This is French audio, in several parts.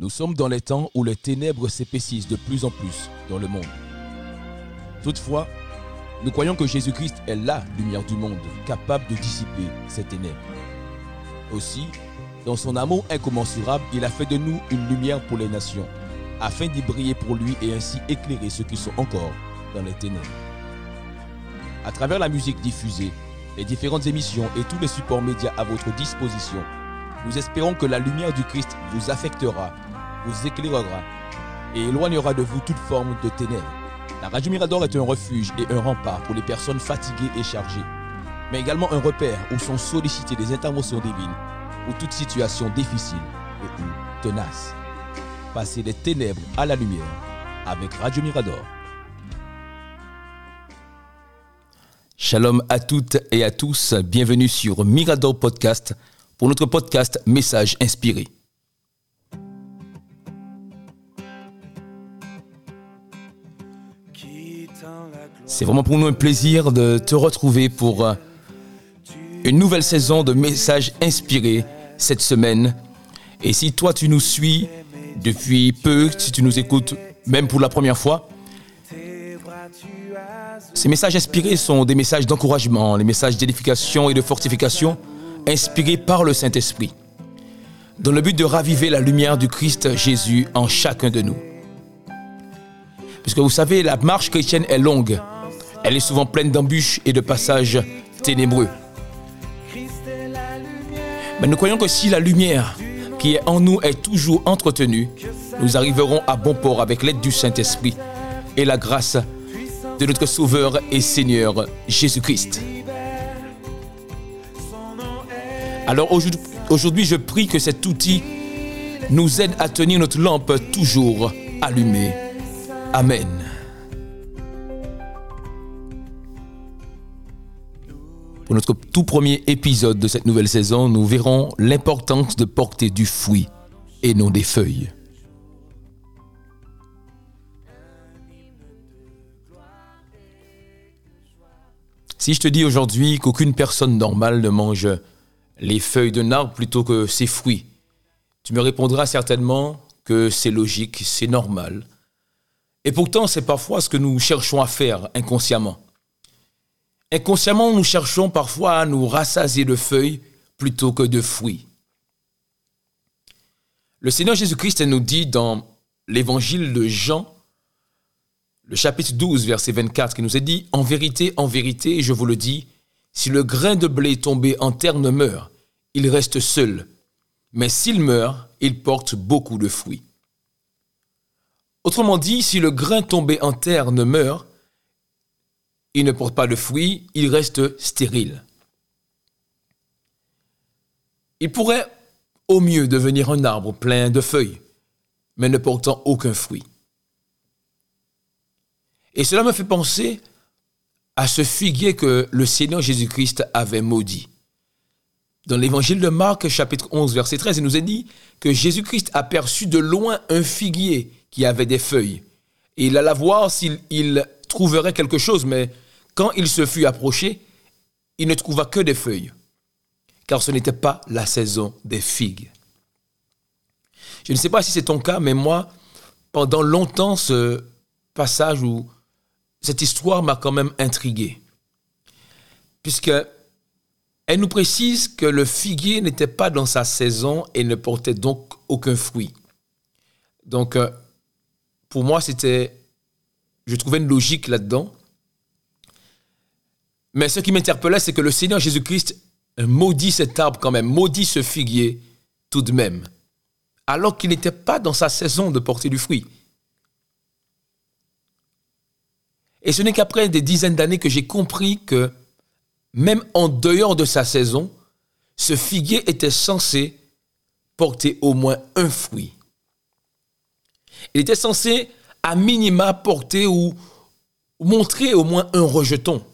Nous sommes dans les temps où les ténèbres s'épaississent de plus en plus dans le monde. Toutefois, nous croyons que Jésus-Christ est la lumière du monde, capable de dissiper ces ténèbres. Aussi, dans son amour incommensurable, il a fait de nous une lumière pour les nations, afin d'y briller pour lui et ainsi éclairer ceux qui sont encore dans les ténèbres. À travers la musique diffusée, les différentes émissions et tous les supports médias à votre disposition, nous espérons que la lumière du Christ vous affectera vous éclairera et éloignera de vous toute forme de ténèbres. La Radio Mirador est un refuge et un rempart pour les personnes fatiguées et chargées, mais également un repère où sont sollicitées des interventions divines ou toute situation difficile et ou tenace. Passez des ténèbres à la lumière avec Radio Mirador. Shalom à toutes et à tous, bienvenue sur Mirador Podcast pour notre podcast Message inspiré. C'est vraiment pour nous un plaisir de te retrouver pour euh, une nouvelle saison de messages inspirés cette semaine. Et si toi tu nous suis depuis peu, si tu nous écoutes même pour la première fois, ces messages inspirés sont des messages d'encouragement, les messages d'édification et de fortification inspirés par le Saint-Esprit, dans le but de raviver la lumière du Christ Jésus en chacun de nous. Puisque vous savez, la marche chrétienne est longue, elle est souvent pleine d'embûches et de passages ténébreux. Mais nous croyons que si la lumière qui est en nous est toujours entretenue, nous arriverons à bon port avec l'aide du Saint-Esprit et la grâce de notre Sauveur et Seigneur Jésus-Christ. Alors aujourd'hui, je prie que cet outil nous aide à tenir notre lampe toujours allumée. Amen. Pour notre tout premier épisode de cette nouvelle saison, nous verrons l'importance de porter du fruit et non des feuilles. Si je te dis aujourd'hui qu'aucune personne normale ne mange les feuilles d'un arbre plutôt que ses fruits, tu me répondras certainement que c'est logique, c'est normal. Et pourtant, c'est parfois ce que nous cherchons à faire inconsciemment. Inconsciemment, nous cherchons parfois à nous rassasier de feuilles plutôt que de fruits. Le Seigneur Jésus-Christ nous dit dans l'évangile de Jean, le chapitre 12, verset 24, qui nous est dit, En vérité, en vérité, je vous le dis, si le grain de blé tombé en terre ne meurt, il reste seul, mais s'il meurt, il porte beaucoup de fruits. Autrement dit, si le grain tombé en terre ne meurt, il ne porte pas de fruits, il reste stérile. Il pourrait au mieux devenir un arbre plein de feuilles, mais ne portant aucun fruit. Et cela me fait penser à ce figuier que le Seigneur Jésus-Christ avait maudit. Dans l'évangile de Marc, chapitre 11, verset 13, il nous est dit que Jésus-Christ aperçut de loin un figuier qui avait des feuilles. Et il alla voir s'il trouverait quelque chose, mais quand il se fut approché, il ne trouva que des feuilles, car ce n'était pas la saison des figues. Je ne sais pas si c'est ton cas, mais moi, pendant longtemps, ce passage ou cette histoire m'a quand même intrigué, puisque elle nous précise que le figuier n'était pas dans sa saison et ne portait donc aucun fruit. Donc, euh, pour moi, c'était je trouvais une logique là-dedans. Mais ce qui m'interpellait, c'est que le Seigneur Jésus-Christ maudit cet arbre quand même, maudit ce figuier tout de même, alors qu'il n'était pas dans sa saison de porter du fruit. Et ce n'est qu'après des dizaines d'années que j'ai compris que même en dehors de sa saison, ce figuier était censé porter au moins un fruit. Il était censé à minima porter ou montrer au moins un rejeton.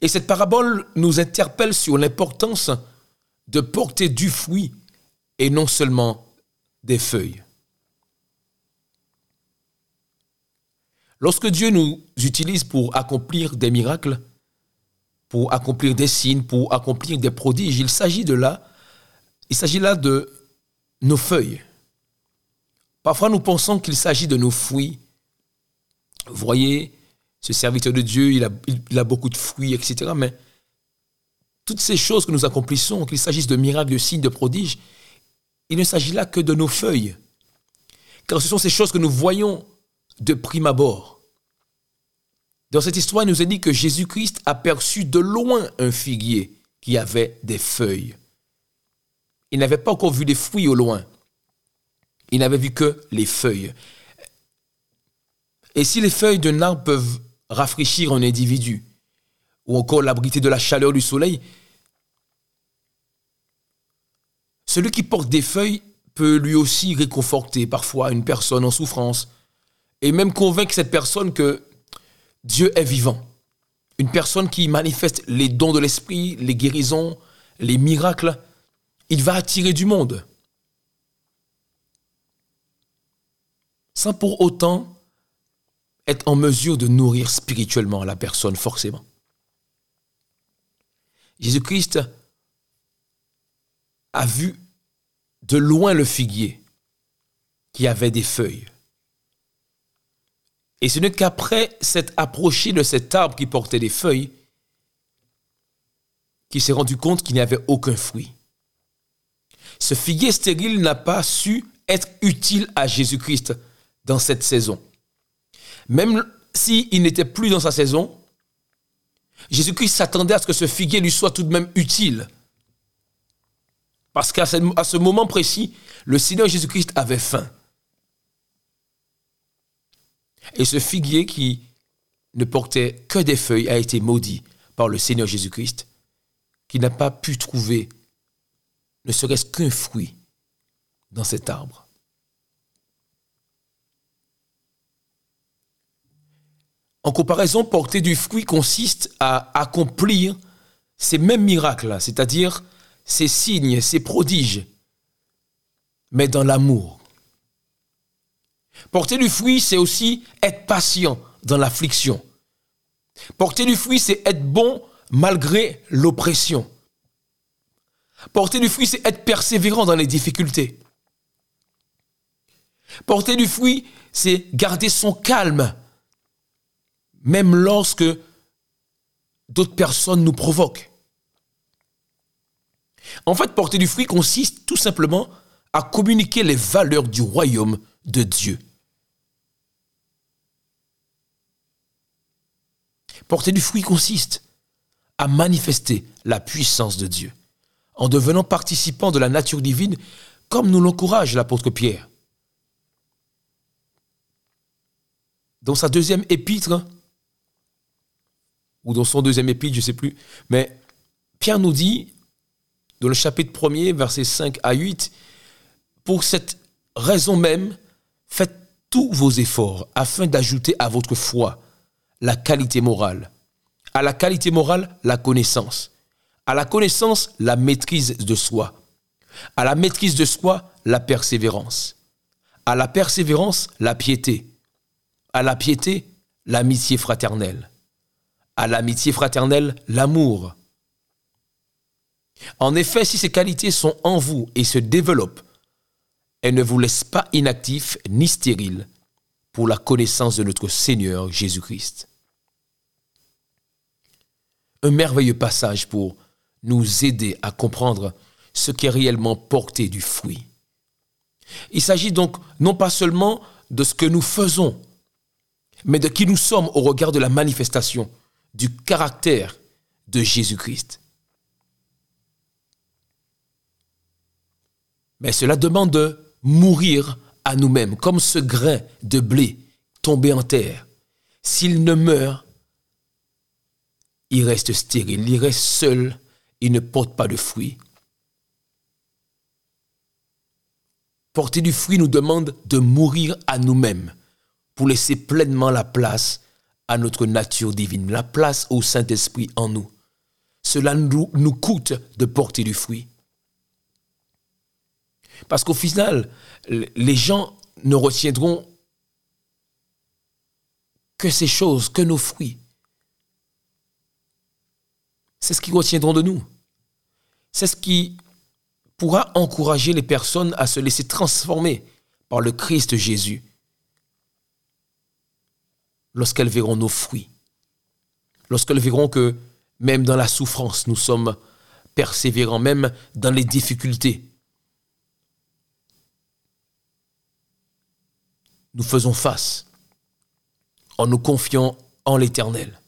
Et cette parabole nous interpelle sur l'importance de porter du fruit et non seulement des feuilles. Lorsque Dieu nous utilise pour accomplir des miracles, pour accomplir des signes, pour accomplir des prodiges, il s'agit de là, il s'agit là de nos feuilles. Parfois, nous pensons qu'il s'agit de nos fruits. Vous voyez, ce serviteur de Dieu, il a, beaucoup de fruits, etc. Mais toutes ces choses que nous accomplissons, qu'il s'agisse de miracles, de signes, de prodiges, il ne s'agit là que de nos feuilles. Car ce sont ces choses que nous voyons de prime abord. Dans cette histoire, il nous est dit que Jésus-Christ aperçut de loin un figuier qui avait des feuilles. Il n'avait pas encore vu des fruits au loin. Il n'avait vu que les feuilles. Et si les feuilles d'un arbre peuvent rafraîchir un individu, ou encore l'abriter de la chaleur du soleil, celui qui porte des feuilles peut lui aussi réconforter parfois une personne en souffrance et même convaincre cette personne que Dieu est vivant. Une personne qui manifeste les dons de l'esprit, les guérisons, les miracles, il va attirer du monde. Sans pour autant être en mesure de nourrir spirituellement la personne, forcément. Jésus-Christ a vu de loin le figuier qui avait des feuilles. Et ce n'est qu'après s'être approché de cet arbre qui portait des feuilles qu'il s'est rendu compte qu'il n'y avait aucun fruit. Ce figuier stérile n'a pas su être utile à Jésus-Christ dans cette saison. Même s'il n'était plus dans sa saison, Jésus-Christ s'attendait à ce que ce figuier lui soit tout de même utile. Parce qu'à ce, moment précis, le Seigneur Jésus-Christ avait faim. Et ce figuier qui ne portait que des feuilles a été maudit par le Seigneur Jésus-Christ, qui n'a pas pu trouver ne serait-ce qu'un fruit dans cet arbre. En comparaison, porter du fruit consiste à accomplir ces mêmes miracles, c'est-à-dire ces signes, ces prodiges, mais dans l'amour. Porter du fruit, c'est aussi être patient dans l'affliction. Porter du fruit, c'est être bon malgré l'oppression. Porter du fruit, c'est être persévérant dans les difficultés. Porter du fruit, c'est garder son calme même lorsque d'autres personnes nous provoquent. En fait, porter du fruit consiste tout simplement à communiquer les valeurs du royaume de Dieu. Porter du fruit consiste à manifester la puissance de Dieu en devenant participant de la nature divine comme nous l'encourage l'apôtre Pierre. Dans sa deuxième épître, ou dans son deuxième épître, je ne sais plus. Mais Pierre nous dit, dans le chapitre 1er, versets 5 à 8, pour cette raison même, faites tous vos efforts afin d'ajouter à votre foi la qualité morale. À la qualité morale, la connaissance. À la connaissance, la maîtrise de soi. À la maîtrise de soi, la persévérance. À la persévérance, la piété. À la piété, l'amitié fraternelle à l'amitié fraternelle l'amour. En effet, si ces qualités sont en vous et se développent, elles ne vous laissent pas inactifs ni stériles pour la connaissance de notre Seigneur Jésus-Christ. Un merveilleux passage pour nous aider à comprendre ce qui est réellement porté du fruit. Il s'agit donc non pas seulement de ce que nous faisons, mais de qui nous sommes au regard de la manifestation du caractère de Jésus-Christ. Mais cela demande de mourir à nous-mêmes, comme ce grain de blé tombé en terre. S'il ne meurt, il reste stérile, il reste seul, il ne porte pas de fruits. Porter du fruit nous demande de mourir à nous-mêmes pour laisser pleinement la place notre nature divine, la place au Saint-Esprit en nous. Cela nous, nous coûte de porter du fruit. Parce qu'au final, les gens ne retiendront que ces choses, que nos fruits. C'est ce qu'ils retiendront de nous. C'est ce qui pourra encourager les personnes à se laisser transformer par le Christ Jésus lorsqu'elles verront nos fruits, lorsqu'elles verront que même dans la souffrance, nous sommes persévérants, même dans les difficultés. Nous faisons face en nous confiant en l'Éternel.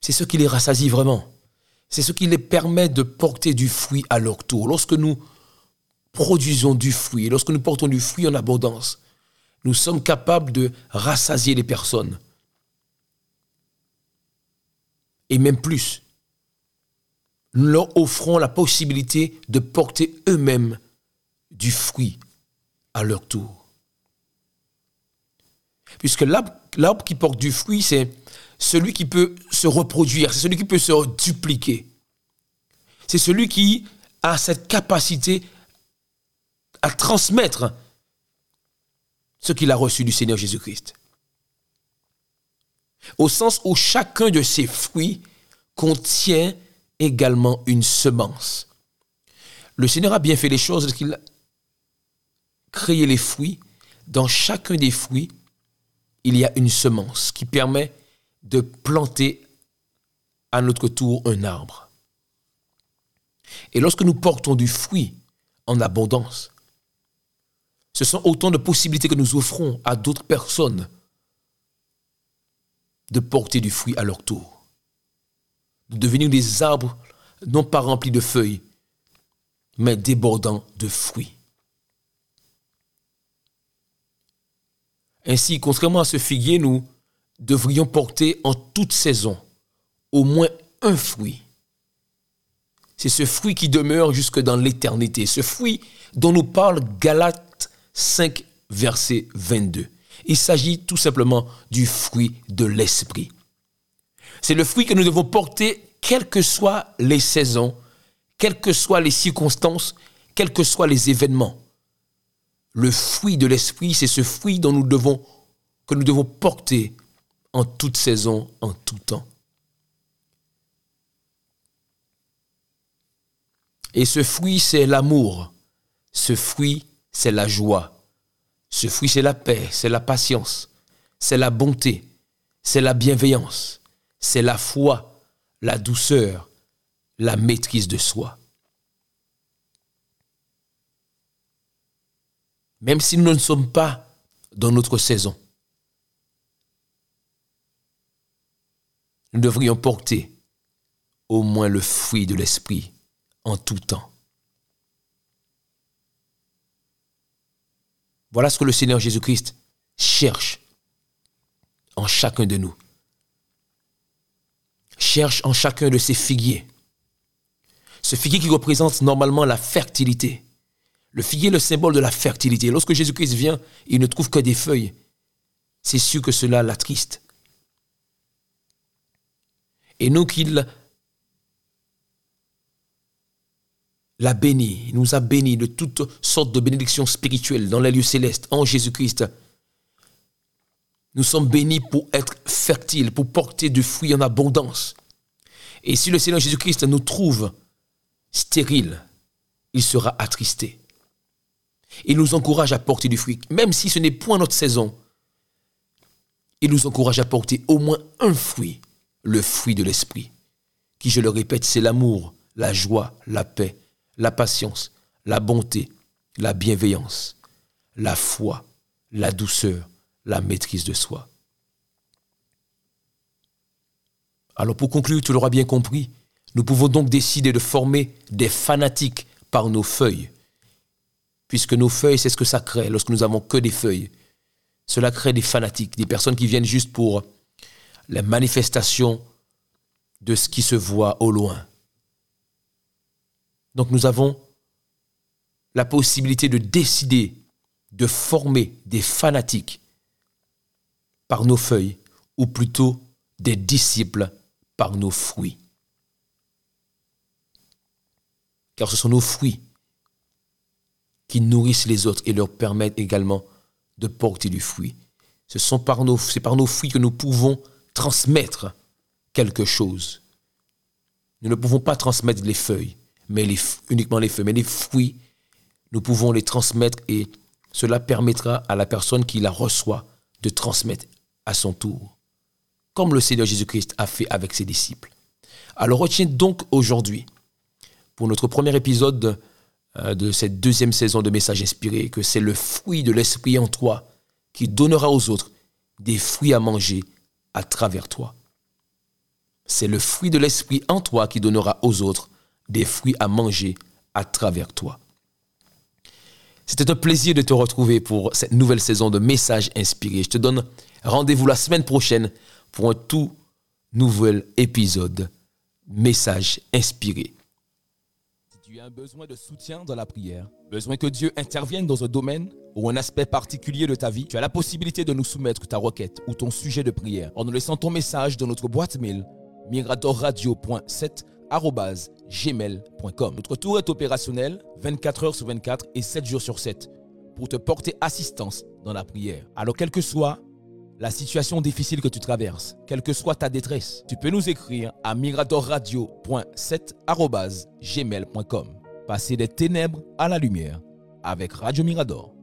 C'est ce qui les rassasie vraiment. C'est ce qui les permet de porter du fruit à leur tour. Lorsque nous produisons du fruit, lorsque nous portons du fruit en abondance, nous sommes capables de rassasier les personnes. Et même plus, nous leur offrons la possibilité de porter eux-mêmes du fruit à leur tour. Puisque l'arbre qui porte du fruit, c'est celui qui peut se reproduire, c'est celui qui peut se dupliquer. C'est celui qui a cette capacité à transmettre ce qu'il a reçu du Seigneur Jésus-Christ. Au sens où chacun de ces fruits contient également une semence. Le Seigneur a bien fait les choses qu'il a créé les fruits. Dans chacun des fruits, il y a une semence qui permet de planter à notre tour un arbre. Et lorsque nous portons du fruit en abondance, ce sont autant de possibilités que nous offrons à d'autres personnes de porter du fruit à leur tour, de devenir des arbres non pas remplis de feuilles, mais débordant de fruits. Ainsi, contrairement à ce figuier, nous devrions porter en toute saison au moins un fruit. C'est ce fruit qui demeure jusque dans l'éternité, ce fruit dont nous parle Galates 5, verset 22. Il s'agit tout simplement du fruit de l'esprit. C'est le fruit que nous devons porter quelles que soient les saisons, quelles que soient les circonstances, quels que soient les événements. Le fruit de l'esprit, c'est ce fruit dont nous devons, que nous devons porter en toute saison, en tout temps. Et ce fruit, c'est l'amour. Ce fruit, c'est la joie. Ce fruit, c'est la paix, c'est la patience, c'est la bonté, c'est la bienveillance, c'est la foi, la douceur, la maîtrise de soi. Même si nous ne sommes pas dans notre saison, nous devrions porter au moins le fruit de l'Esprit en tout temps. Voilà ce que le Seigneur Jésus-Christ cherche en chacun de nous. Cherche en chacun de ces figuiers. Ce figuier qui représente normalement la fertilité. Le figuier est le symbole de la fertilité. Lorsque Jésus-Christ vient, il ne trouve que des feuilles. C'est sûr que cela l'attriste et nous qu'il l'a béni, il nous a béni de toutes sortes de bénédictions spirituelles dans les lieux célestes en Jésus-Christ. Nous sommes bénis pour être fertiles, pour porter du fruit en abondance. Et si le Seigneur Jésus-Christ nous trouve stériles, il sera attristé. Il nous encourage à porter du fruit, même si ce n'est point notre saison. Il nous encourage à porter au moins un fruit le fruit de l'esprit, qui, je le répète, c'est l'amour, la joie, la paix, la patience, la bonté, la bienveillance, la foi, la douceur, la maîtrise de soi. Alors pour conclure, tu l'auras bien compris, nous pouvons donc décider de former des fanatiques par nos feuilles, puisque nos feuilles, c'est ce que ça crée lorsque nous avons que des feuilles. Cela crée des fanatiques, des personnes qui viennent juste pour les manifestations de ce qui se voit au loin. Donc nous avons la possibilité de décider de former des fanatiques par nos feuilles, ou plutôt des disciples par nos fruits. Car ce sont nos fruits qui nourrissent les autres et leur permettent également de porter du fruit. C'est par nos fruits que nous pouvons transmettre quelque chose. nous ne pouvons pas transmettre les feuilles, mais les, uniquement les feuilles, mais les fruits, nous pouvons les transmettre et cela permettra à la personne qui la reçoit de transmettre à son tour, comme le Seigneur Jésus-Christ a fait avec ses disciples. Alors retiens donc aujourd'hui, pour notre premier épisode euh, de cette deuxième saison de Messages inspirés, que c'est le fruit de l'Esprit en toi qui donnera aux autres des fruits à manger à travers toi. C'est le fruit de l'Esprit en toi qui donnera aux autres des fruits à manger à travers toi. C'était un plaisir de te retrouver pour cette nouvelle saison de Messages inspirés. Je te donne rendez-vous la semaine prochaine pour un tout nouvel épisode Messages inspirés. Si tu as un besoin de soutien dans la prière, besoin que Dieu intervienne dans un domaine ou un aspect particulier de ta vie, tu as la possibilité de nous soumettre ta requête ou ton sujet de prière en nous laissant ton message dans notre boîte mail miradorradio.7 Notre tour est opérationnel 24 heures sur 24 et 7 jours sur 7 pour te porter assistance dans la prière. Alors quelle que soit la situation difficile que tu traverses, quelle que soit ta détresse, tu peux nous écrire à miradorradio.7 Passer des ténèbres à la lumière avec Radio Mirador.